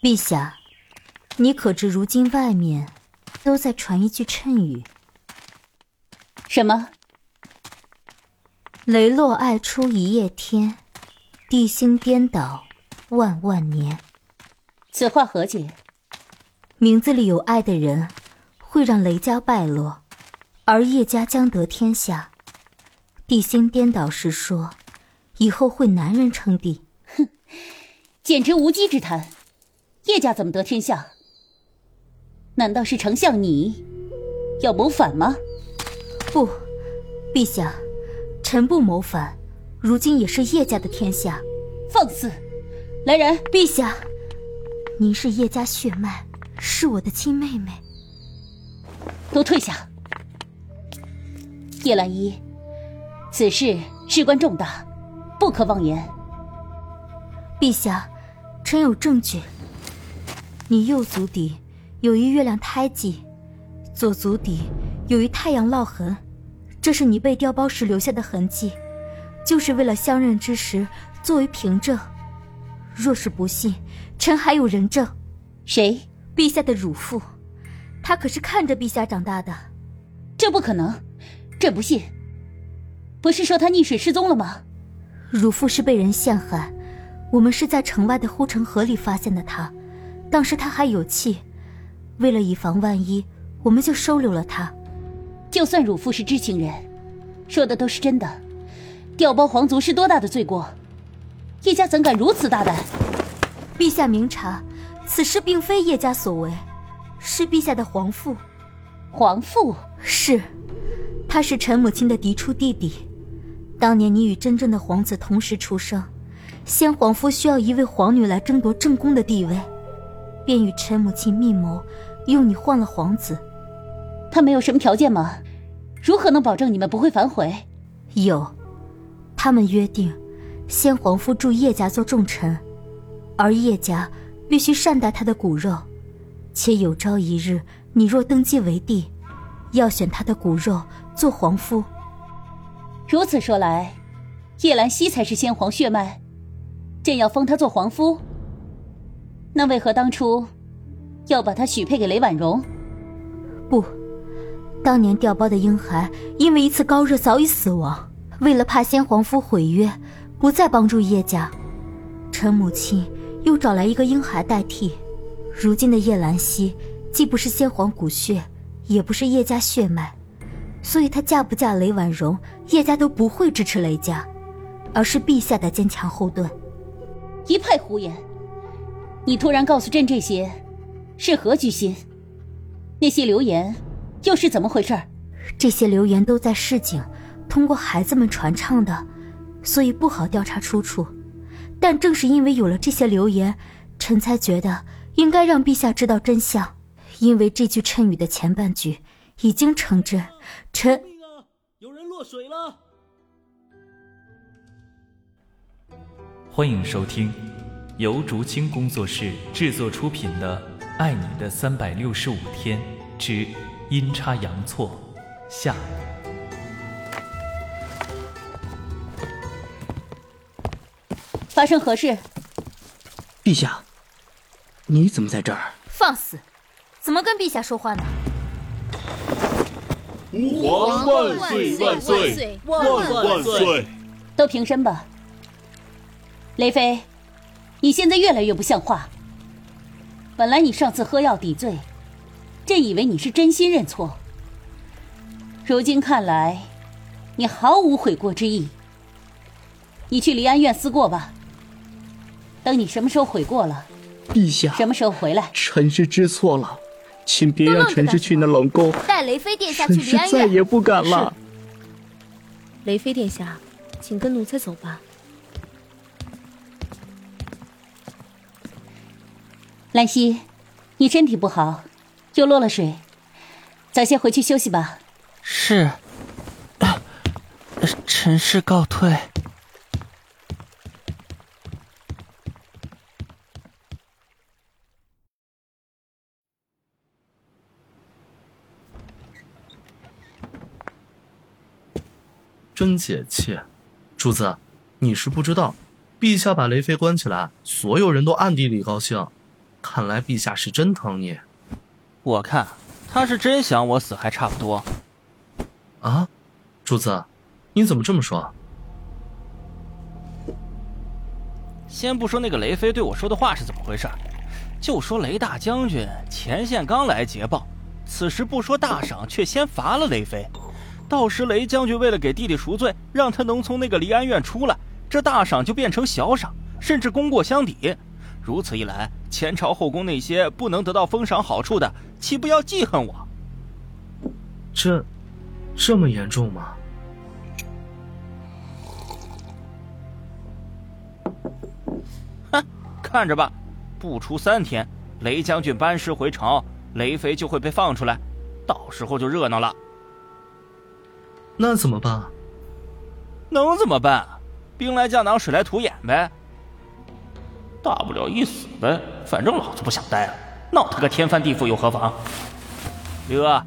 陛下，你可知如今外面都在传一句谶语？什么？雷洛爱出一夜天，地心颠倒万万年。此话何解？名字里有爱的人，会让雷家败落，而叶家将得天下。地心颠倒是说，以后会男人称帝。哼，简直无稽之谈。叶家怎么得天下？难道是丞相你要谋反吗？不，陛下，臣不谋反。如今也是叶家的天下。放肆！来人！陛下，您是叶家血脉，是我的亲妹妹。都退下！叶澜依，此事事关重大，不可妄言。陛下，臣有证据。你右足底有一月亮胎记，左足底有一太阳烙痕，这是你被调包时留下的痕迹，就是为了相认之时作为凭证。若是不信，臣还有人证。谁？陛下的乳父，他可是看着陛下长大的。这不可能，朕不信。不是说他溺水失踪了吗？乳父是被人陷害，我们是在城外的护城河里发现的他。当时他还有气，为了以防万一，我们就收留了他。就算汝父是知情人，说的都是真的，调包皇族是多大的罪过？叶家怎敢如此大胆？陛下明察，此事并非叶家所为，是陛下的皇父。皇父是，他是臣母亲的嫡出弟弟。当年你与真正的皇子同时出生，先皇夫需要一位皇女来争夺正宫的地位。便与陈母亲密谋，用你换了皇子。他没有什么条件吗？如何能保证你们不会反悔？有，他们约定，先皇夫助叶家做重臣，而叶家必须善待他的骨肉，且有朝一日你若登基为帝，要选他的骨肉做皇夫。如此说来，叶兰溪才是先皇血脉，朕要封他做皇夫。那为何当初要把她许配给雷婉容？不，当年调包的婴孩因为一次高热早已死亡。为了怕先皇夫毁约，不再帮助叶家，陈母亲又找来一个婴孩代替。如今的叶兰溪既不是先皇骨血，也不是叶家血脉，所以她嫁不嫁雷婉容，叶家都不会支持雷家，而是陛下的坚强后盾。一派胡言！你突然告诉朕这些，是何居心？那些流言又是怎么回事？这些流言都在市井，通过孩子们传唱的，所以不好调查出处。但正是因为有了这些流言，臣才觉得应该让陛下知道真相。因为这句谶语的前半句已经成真。臣，有人落水了！欢迎收听。由竹青工作室制作出品的《爱你的三百六十五天之阴差阳错》下。发生何事？陛下，你怎么在这儿？放肆！怎么跟陛下说话呢？吾皇万岁万岁万万岁！都平身吧，雷妃。你现在越来越不像话。本来你上次喝药抵罪，朕以为你是真心认错。如今看来，你毫无悔过之意。你去离安院思过吧。等你什么时候悔过了，陛下什么时候回来？臣是知错了，请别让臣是去那冷宫。带雷妃殿下去离安院。再也不敢了。雷妃殿下，请跟奴才走吧。兰溪，你身体不好，又落了水，早些回去休息吧。是，臣氏告退。真解气，主子，你是不知道，陛下把雷妃关起来，所有人都暗地里高兴。看来陛下是真疼你。我看他是真想我死还差不多。啊，主子，你怎么这么说？先不说那个雷飞对我说的话是怎么回事，就说雷大将军前线刚来捷报，此时不说大赏，却先罚了雷飞。到时雷将军为了给弟弟赎罪，让他能从那个离安院出来，这大赏就变成小赏，甚至功过相抵。如此一来，前朝后宫那些不能得到封赏好处的，岂不要记恨我？这，这么严重吗？哼，看着吧，不出三天，雷将军班师回朝，雷妃就会被放出来，到时候就热闹了。那怎么办？能怎么办？兵来将挡，水来土掩呗。大不了一死呗，反正老子不想待了，闹他个天翻地覆又何妨？李哥，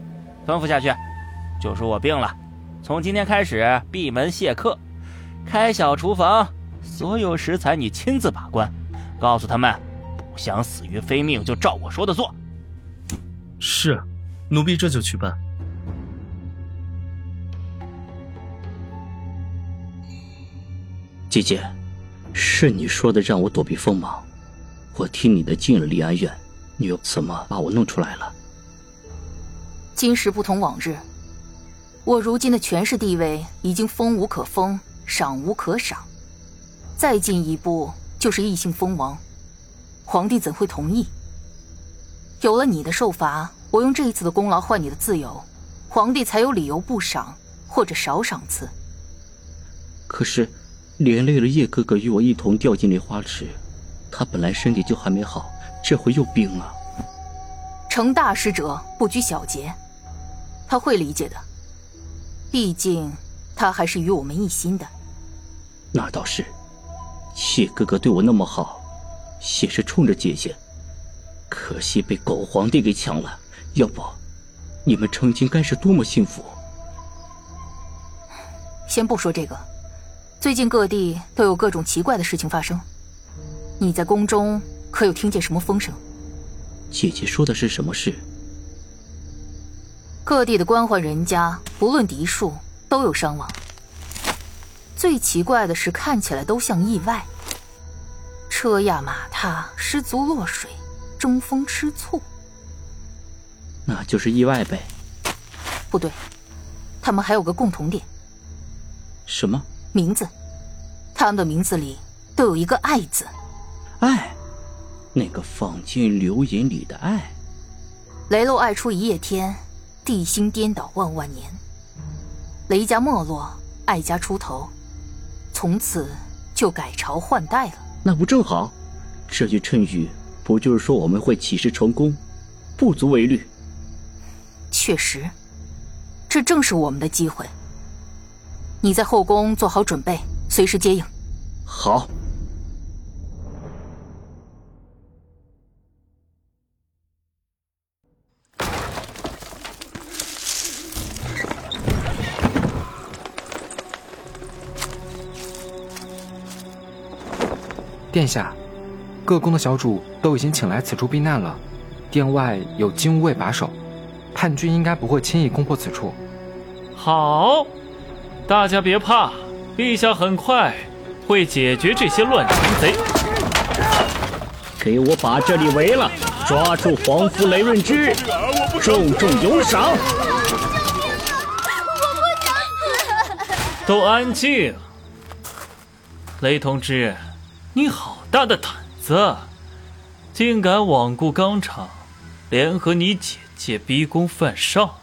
吩咐下去，就说我病了，从今天开始闭门谢客，开小厨房，所有食材你亲自把关，告诉他们，不想死于非命就照我说的做。是，奴婢这就去办。姐姐，是你说的让我躲避锋芒，我听你的进了离安院，你又怎么把我弄出来了？今时不同往日，我如今的权势地位已经封无可封，赏无可赏，再进一步就是异姓封王，皇帝怎会同意？有了你的受罚，我用这一次的功劳换你的自由，皇帝才有理由不赏或者少赏赐。可是。连累了叶哥哥与我一同掉进莲花池，他本来身体就还没好，这回又病了。成大事者不拘小节，他会理解的。毕竟他还是与我们一心的。那倒是，叶哥哥对我那么好，也是冲着姐姐。可惜被狗皇帝给抢了，要不，你们成亲该是多么幸福。先不说这个。最近各地都有各种奇怪的事情发生，你在宫中可有听见什么风声？姐姐说的是什么事？各地的官宦人家，不论嫡庶，都有伤亡。最奇怪的是，看起来都像意外，车压马踏，失足落水，中风吃醋。那就是意外呗？不对，他们还有个共同点。什么？名字，他们的名字里都有一个“爱”字。爱，那个放进流言里的爱。雷漏爱出一夜天，地心颠倒万万年。雷家没落，爱家出头，从此就改朝换代了。那不正好？这句谶语不就是说我们会起事成功？不足为虑。确实，这正是我们的机会。你在后宫做好准备，随时接应。好。殿下，各宫的小主都已经请来此处避难了，殿外有金吾卫把守，叛军应该不会轻易攻破此处。好。大家别怕，陛下很快会解决这些乱臣贼。给我把这里围了，抓住皇夫雷润之，重重有赏。都安静。雷同志，你好大的胆子，竟敢罔顾纲常，联合你姐姐逼宫犯上，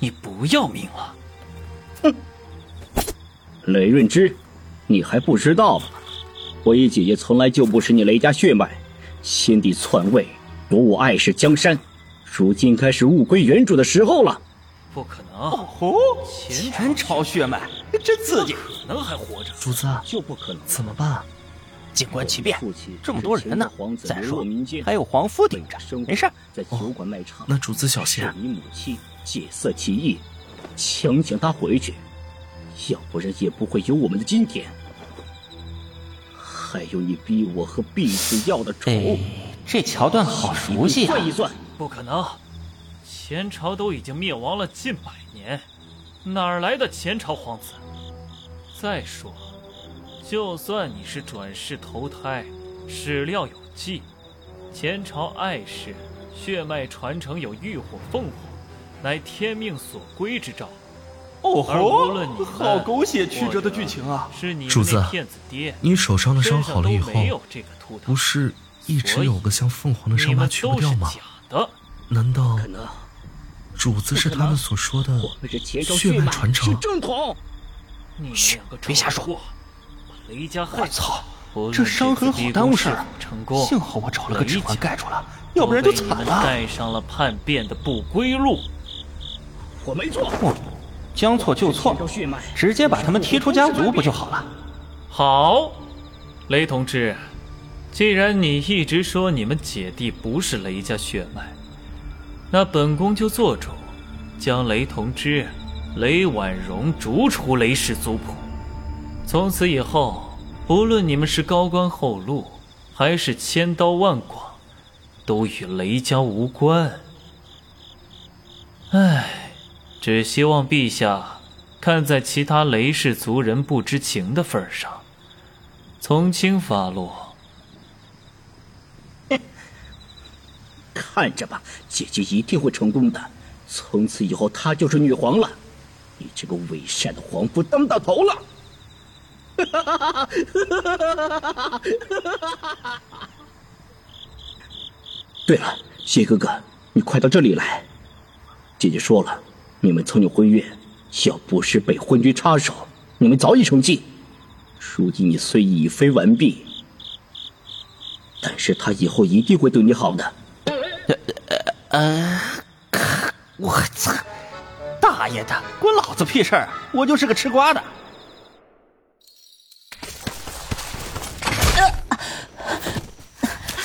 你不要命了？哼！雷润之，你还不知道吗？我与姐姐从来就不是你雷家血脉，先帝篡位，夺我爱世江山，如今该是物归原主的时候了。不可能！哦，前朝血脉，真刺激！可能还活着？主子就不可能？怎么办？静观其变。这么多人呢，再说还有皇夫顶着，没事。在酒馆卖唱，那主子小心。你母亲戒色起意，强请他回去。要不然也不会有我们的今天。还有你逼我和婢子要的仇，这桥段好熟悉啊！算一算，不可能，前朝都已经灭亡了近百年，哪儿来的前朝皇子？再说，就算你是转世投胎，史料有记，前朝爱氏血脉传承有浴火凤凰，乃天命所归之兆。哦吼，好狗血曲折的剧情啊！是你主子，你手上的伤好了以后，不是一直有个像凤凰的伤疤去不掉吗？难道主子是他们所说的血脉传承？正统。嘘，别瞎说！雷家我操，这伤痕好耽误事儿。幸好我找了个指环盖住了，要不然就惨了。带上了叛变的不归路。我没错。将错就错，直接把他们踢出家族不就好了？好，雷同志，既然你一直说你们姐弟不是雷家血脉，那本宫就做主，将雷同之、雷婉容逐出雷氏族谱。从此以后，不论你们是高官厚禄，还是千刀万剐，都与雷家无关。唉。只希望陛下看在其他雷氏族人不知情的份上，从轻发落。看着吧，姐姐一定会成功的。从此以后，她就是女皇了。你这个伪善的皇夫，当到头了！对了，谢哥哥，你快到这里来。姐姐说了。你们曾有婚约，要不是被昏君插手，你们早已成亲。如今你虽已非完璧，但是他以后一定会对你好的。呃呃，我操！大爷的，关老子屁事儿！我就是个吃瓜的。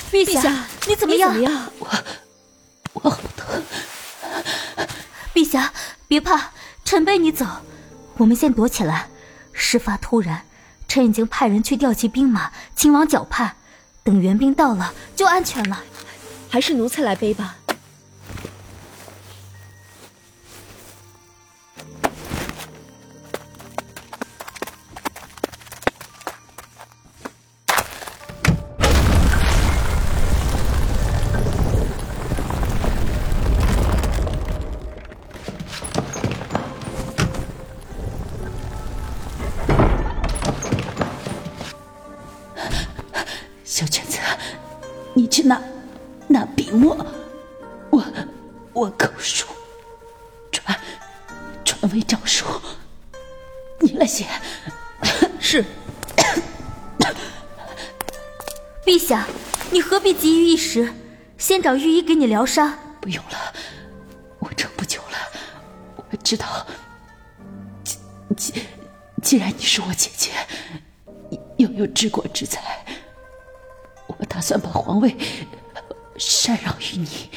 陛下，你怎么样？我我。陛下，别怕，臣背你走。我们先躲起来。事发突然，臣已经派人去调集兵马，前往脚畔。等援兵到了，就安全了。还是奴才来背吧。找御医给你疗伤。不用了，我撑不久了。我知道，既既既然你是我姐姐，又有治国之才，我打算把皇位禅让于你，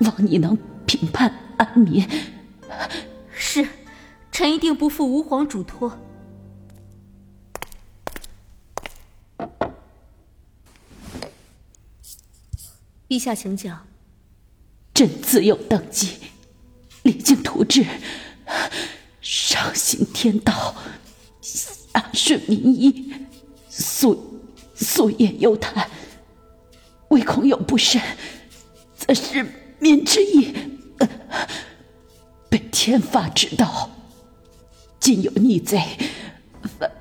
望你能平叛安民。是，臣一定不负吾皇嘱托。陛下，请讲。朕自幼登基，励精图治，上行天道，下顺民意，素素言幽谈，唯恐有不慎，则失民之意，被天罚之道。今有逆贼，犯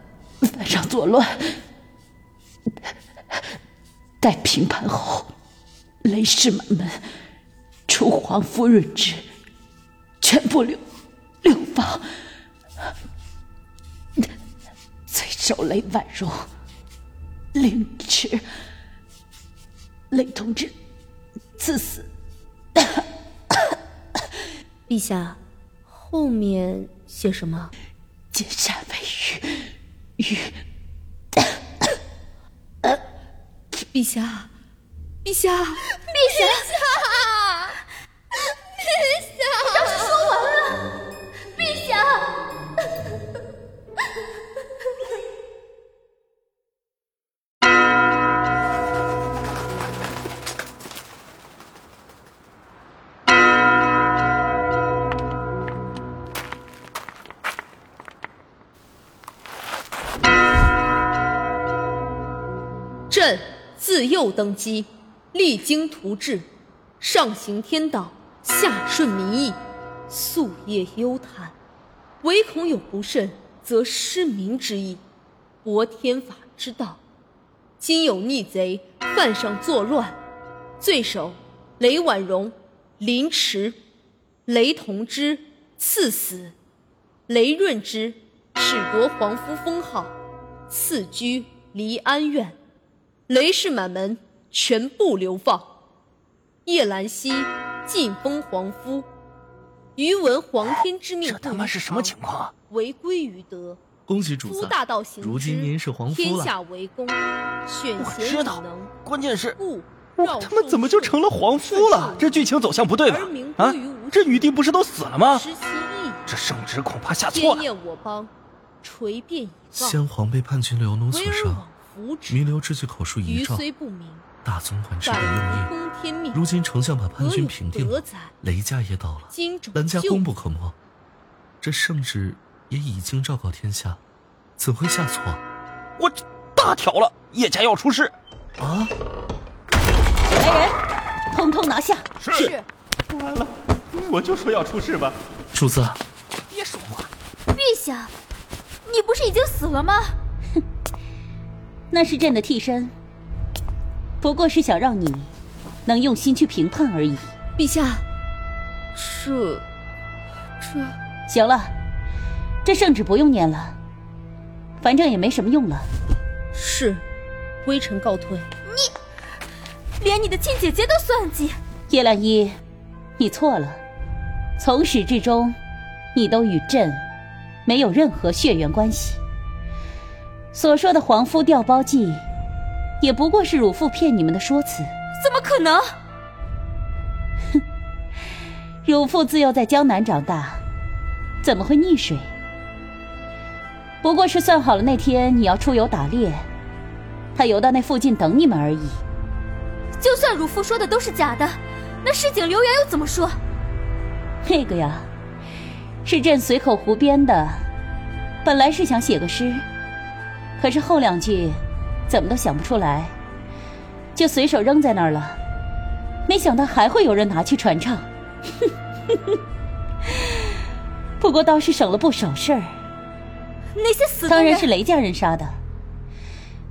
犯上作乱，待平叛后。雷氏满门，除皇夫人之，全部流流放。罪首雷婉容，凌迟雷同志，赐死。陛下，后面写什么？金山为玉，玉。陛下。陛下，陛下，陛下，你倒是说完了。陛下，朕自幼登基。励精图治，上行天道，下顺民意，夙夜忧叹，唯恐有不慎，则失民之意，博天法之道。今有逆贼犯上作乱，罪首雷婉容、凌迟，雷同之赐死，雷润之褫夺皇夫封号，赐居离安院。雷氏满门全部流放，叶兰溪晋封皇夫，余闻皇天之命，这他妈是什么情况？违规于德，恭喜主子，如今您是皇夫了。天下为公，选贤知道，关键是，我他妈怎么就成了皇夫了？这剧情走向不对吧？啊，这女帝不是都死了吗？这圣旨恐怕下错了。我邦，垂变以先皇被叛军流奴所杀。弥留之际，口述遗诏，大总管制的用意。如今丞相把叛军平定了，雷家也倒了，兰家功不可没。这圣旨也已经昭告天下，怎会下错？我大条了，叶家要出事啊！来人，通通拿下！是。完了，我就说要出事吧。主子，别说话。陛下，你不是已经死了吗？哼那是朕的替身，不过是想让你能用心去评判而已。陛下，这这行了，这圣旨不用念了，反正也没什么用了。是，微臣告退。你连你的亲姐姐都算计？叶澜依，你错了，从始至终，你都与朕没有任何血缘关系。所说的皇夫调包计，也不过是汝父骗你们的说辞。怎么可能？哼，汝父自幼在江南长大，怎么会溺水？不过是算好了那天你要出游打猎，他游到那附近等你们而已。就算汝父说的都是假的，那市井流言又怎么说？那个呀，是朕随口胡编的。本来是想写个诗。可是后两句，怎么都想不出来，就随手扔在那儿了。没想到还会有人拿去传唱，不过倒是省了不少事儿。那些死当然是雷家人杀的，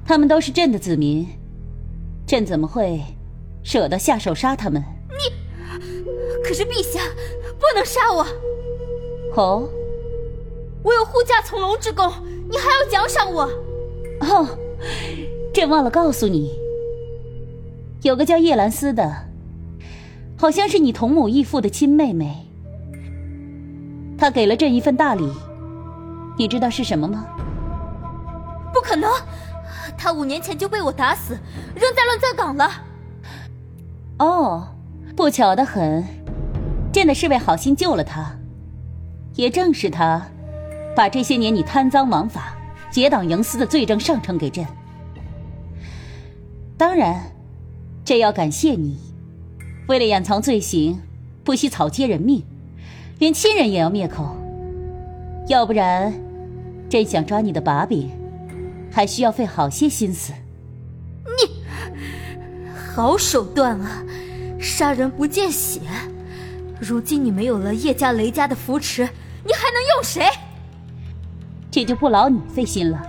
他们都是朕的子民，朕怎么会舍得下手杀他们？你，可是陛下不能杀我。哦，我有护驾从龙之功，你还要奖赏我？哦，朕忘了告诉你，有个叫叶兰丝的，好像是你同母异父的亲妹妹。她给了朕一份大礼，你知道是什么吗？不可能，她五年前就被我打死，扔在乱葬岗了。哦，不巧的很，朕的侍卫好心救了她，也正是她，把这些年你贪赃枉法。结党营私的罪证上呈给朕，当然，朕要感谢你。为了掩藏罪行，不惜草菅人命，连亲人也要灭口。要不然，朕想抓你的把柄，还需要费好些心思。你，好手段啊！杀人不见血。如今你没有了叶家、雷家的扶持，你还能用谁？这就不劳你费心了。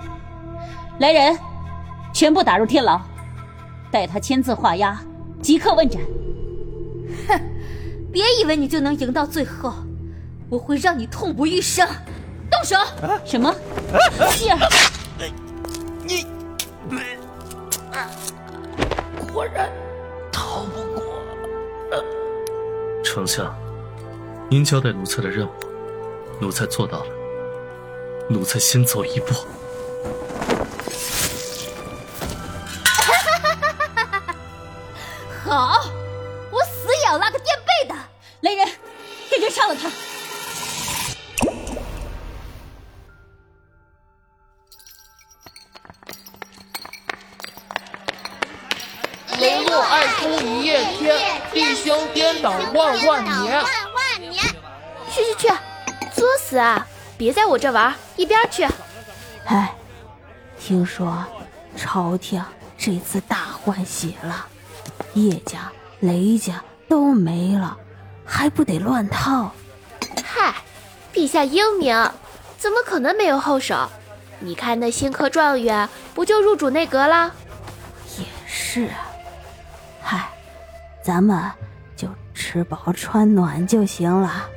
来人，全部打入天牢，待他签字画押，即刻问斩。哼，别以为你就能赢到最后，我会让你痛不欲生。动手！什么？希儿，你果然逃不过。丞相，您交代奴才的任务，奴才做到了。奴才先走一步。雷洛爱哭一夜天，弟兄颠倒万万年。万万年！去去去，作死啊！别在我这玩，一边去！哎，听说朝廷这次大换血了，叶家、雷家都没了，还不得乱套？嗨，陛下英明，怎么可能没有后手？你看那新科状元不就入主内阁了？也是啊，嗨，咱们就吃饱穿暖就行了。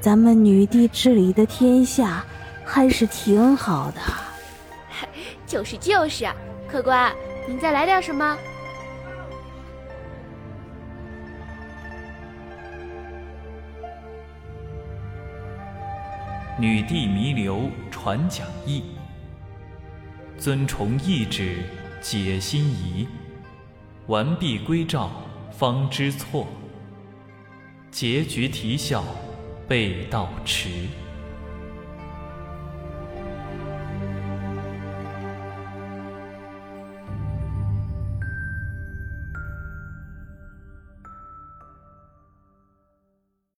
咱们女帝治理的天下还是挺好的。就是就是，客官，您再来点什么？女帝弥留传讲义。遵从懿旨，解心疑，完璧归赵，方知错。结局啼笑，背道迟。